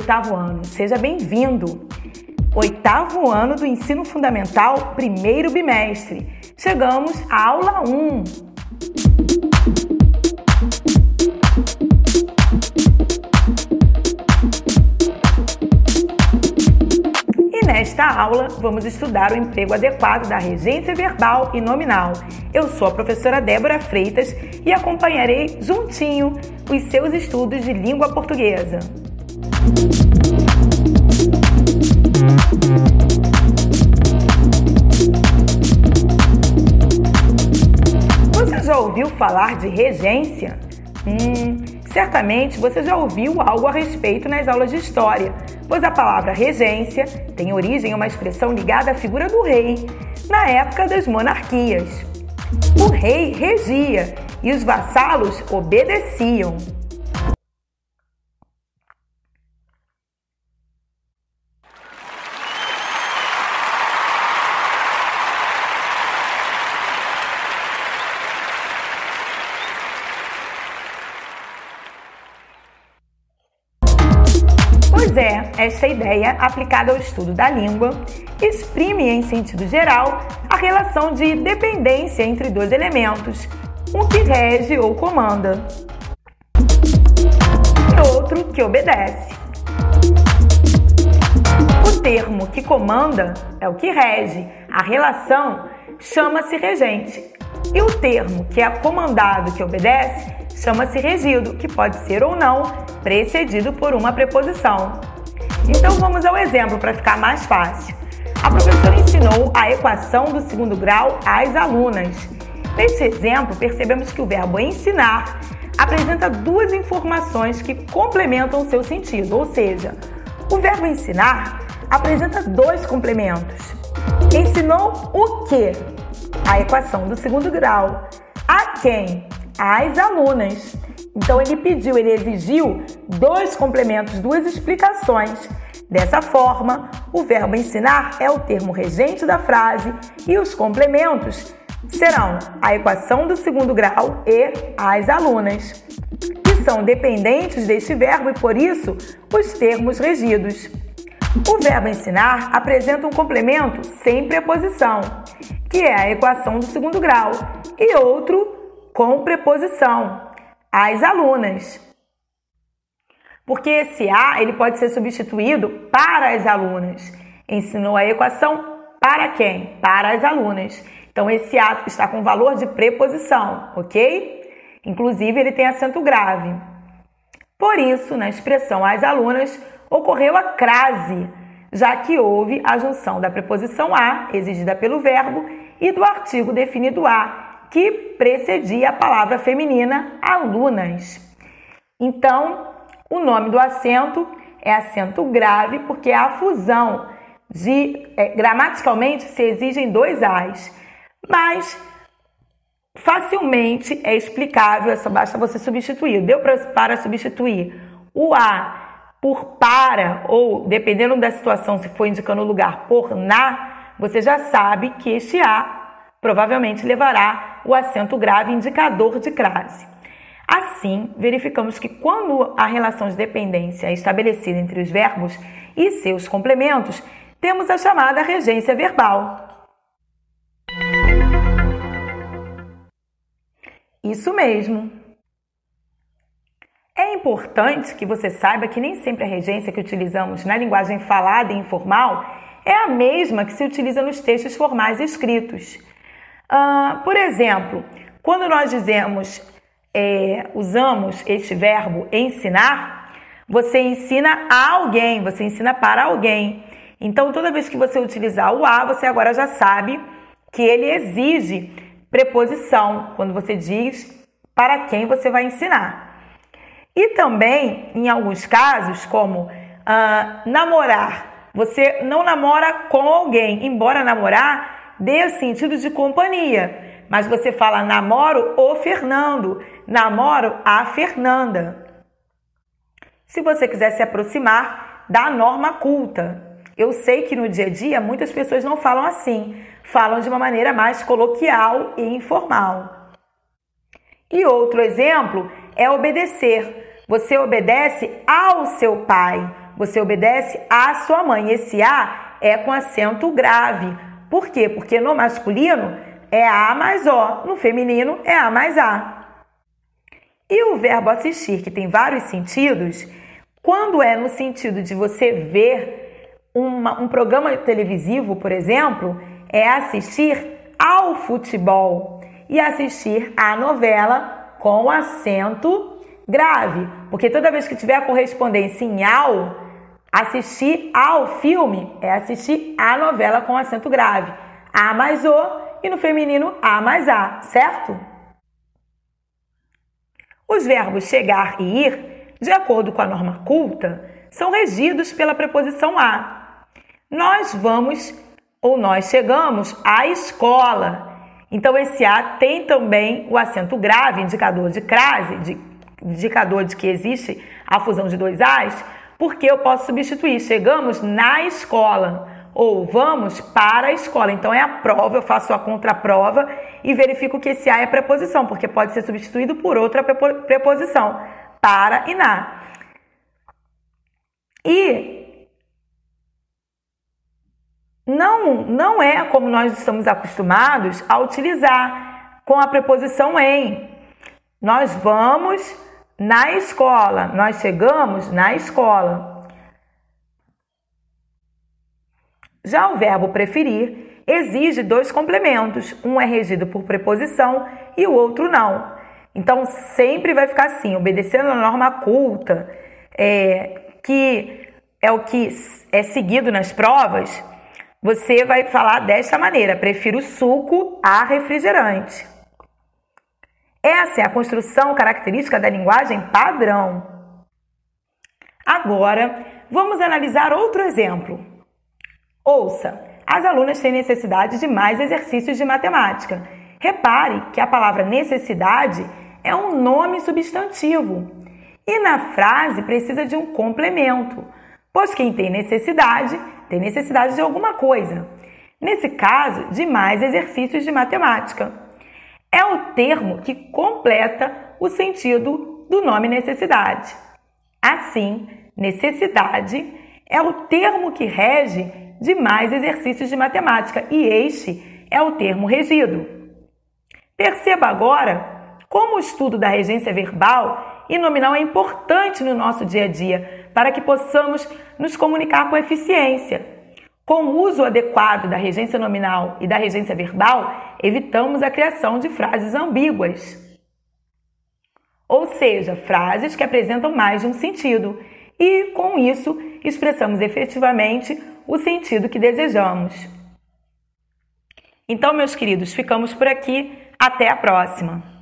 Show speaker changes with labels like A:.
A: oitavo ano. Seja bem-vindo! Oitavo ano do ensino fundamental, primeiro bimestre. Chegamos à aula 1. E nesta aula vamos estudar o emprego adequado da regência verbal e nominal. Eu sou a professora Débora Freitas e acompanharei juntinho os seus estudos de língua portuguesa. Você já ouviu falar de regência? Hum, certamente você já ouviu algo a respeito nas aulas de história, pois a palavra regência tem origem em uma expressão ligada à figura do rei, na época das monarquias. O rei regia e os vassalos obedeciam. Esta ideia, aplicada ao estudo da língua, exprime em sentido geral a relação de dependência entre dois elementos, um que rege ou comanda e outro que obedece. O termo que comanda é o que rege, a relação chama-se regente, e o termo que é comandado, que obedece, chama-se regido, que pode ser ou não precedido por uma preposição. Então vamos ao exemplo para ficar mais fácil. A professora ensinou a equação do segundo grau às alunas. Neste exemplo, percebemos que o verbo ensinar apresenta duas informações que complementam seu sentido, ou seja, o verbo ensinar apresenta dois complementos. Ensinou o que? A equação do segundo grau. A quem? Às alunas. Então ele pediu, ele exigiu dois complementos, duas explicações. Dessa forma, o verbo ensinar é o termo regente da frase e os complementos serão a equação do segundo grau e as alunas, que são dependentes deste verbo e por isso os termos regidos. O verbo ensinar apresenta um complemento sem preposição, que é a equação do segundo grau, e outro com preposição, as alunas. Porque esse a ele pode ser substituído para as alunas. Ensinou a equação para quem? Para as alunas. Então esse a está com valor de preposição, ok? Inclusive ele tem acento grave. Por isso, na expressão às alunas, ocorreu a crase, já que houve a junção da preposição a, exigida pelo verbo, e do artigo definido a, que precedia a palavra feminina alunas. Então, o nome do acento é acento grave porque é a fusão de é, gramaticalmente se exigem dois as, mas facilmente é explicável, é só basta você substituir. Deu pra, para substituir o a por para ou dependendo da situação se for indicando o lugar por na, você já sabe que este a provavelmente levará o acento grave indicador de crase. Assim, verificamos que quando a relação de dependência é estabelecida entre os verbos e seus complementos, temos a chamada regência verbal. Isso mesmo. É importante que você saiba que nem sempre a regência que utilizamos na linguagem falada e informal é a mesma que se utiliza nos textos formais escritos. Uh, por exemplo, quando nós dizemos, é, usamos este verbo ensinar, você ensina a alguém, você ensina para alguém. Então, toda vez que você utilizar o a, você agora já sabe que ele exige preposição quando você diz para quem você vai ensinar. E também, em alguns casos, como uh, namorar, você não namora com alguém, embora namorar dê sentido de companhia. Mas você fala namoro o Fernando, namoro a Fernanda. Se você quiser se aproximar da norma culta, eu sei que no dia a dia muitas pessoas não falam assim, falam de uma maneira mais coloquial e informal. E outro exemplo é obedecer. Você obedece ao seu pai, você obedece à sua mãe. Esse A é com acento grave. Por quê? Porque no masculino é A mais O, no feminino é A mais A. E o verbo assistir, que tem vários sentidos, quando é no sentido de você ver uma, um programa televisivo, por exemplo, é assistir ao futebol e assistir à novela com acento grave, porque toda vez que tiver correspondência em ao, assistir ao filme é assistir à novela com acento grave. A mais o e no feminino a mais a, certo? Os verbos chegar e ir, de acordo com a norma culta, são regidos pela preposição a. Nós vamos ou nós chegamos à escola. Então esse a tem também o acento grave, indicador de crase, de indicador de que existe a fusão de dois A's, porque eu posso substituir. Chegamos na escola ou vamos para a escola. Então é a prova, eu faço a contraprova e verifico que esse A é preposição, porque pode ser substituído por outra preposição, para e na. E não, não é como nós estamos acostumados a utilizar com a preposição em. Nós vamos na escola. Nós chegamos na escola. Já o verbo preferir exige dois complementos. Um é regido por preposição e o outro não. Então sempre vai ficar assim, obedecendo a norma culta, é, que é o que é seguido nas provas. Você vai falar desta maneira: prefiro suco a refrigerante. Essa é a construção característica da linguagem padrão. Agora, vamos analisar outro exemplo. Ouça, as alunas têm necessidade de mais exercícios de matemática. Repare que a palavra necessidade é um nome substantivo e na frase precisa de um complemento, pois quem tem necessidade tem necessidade de alguma coisa. Nesse caso, de mais exercícios de matemática é o termo que completa o sentido do nome necessidade. Assim, necessidade é o termo que rege demais exercícios de matemática e este é o termo regido. Perceba agora como o estudo da regência verbal e nominal é importante no nosso dia a dia para que possamos nos comunicar com eficiência com o uso adequado da regência nominal e da regência verbal, evitamos a criação de frases ambíguas. Ou seja, frases que apresentam mais de um sentido, e com isso expressamos efetivamente o sentido que desejamos. Então, meus queridos, ficamos por aqui. Até a próxima!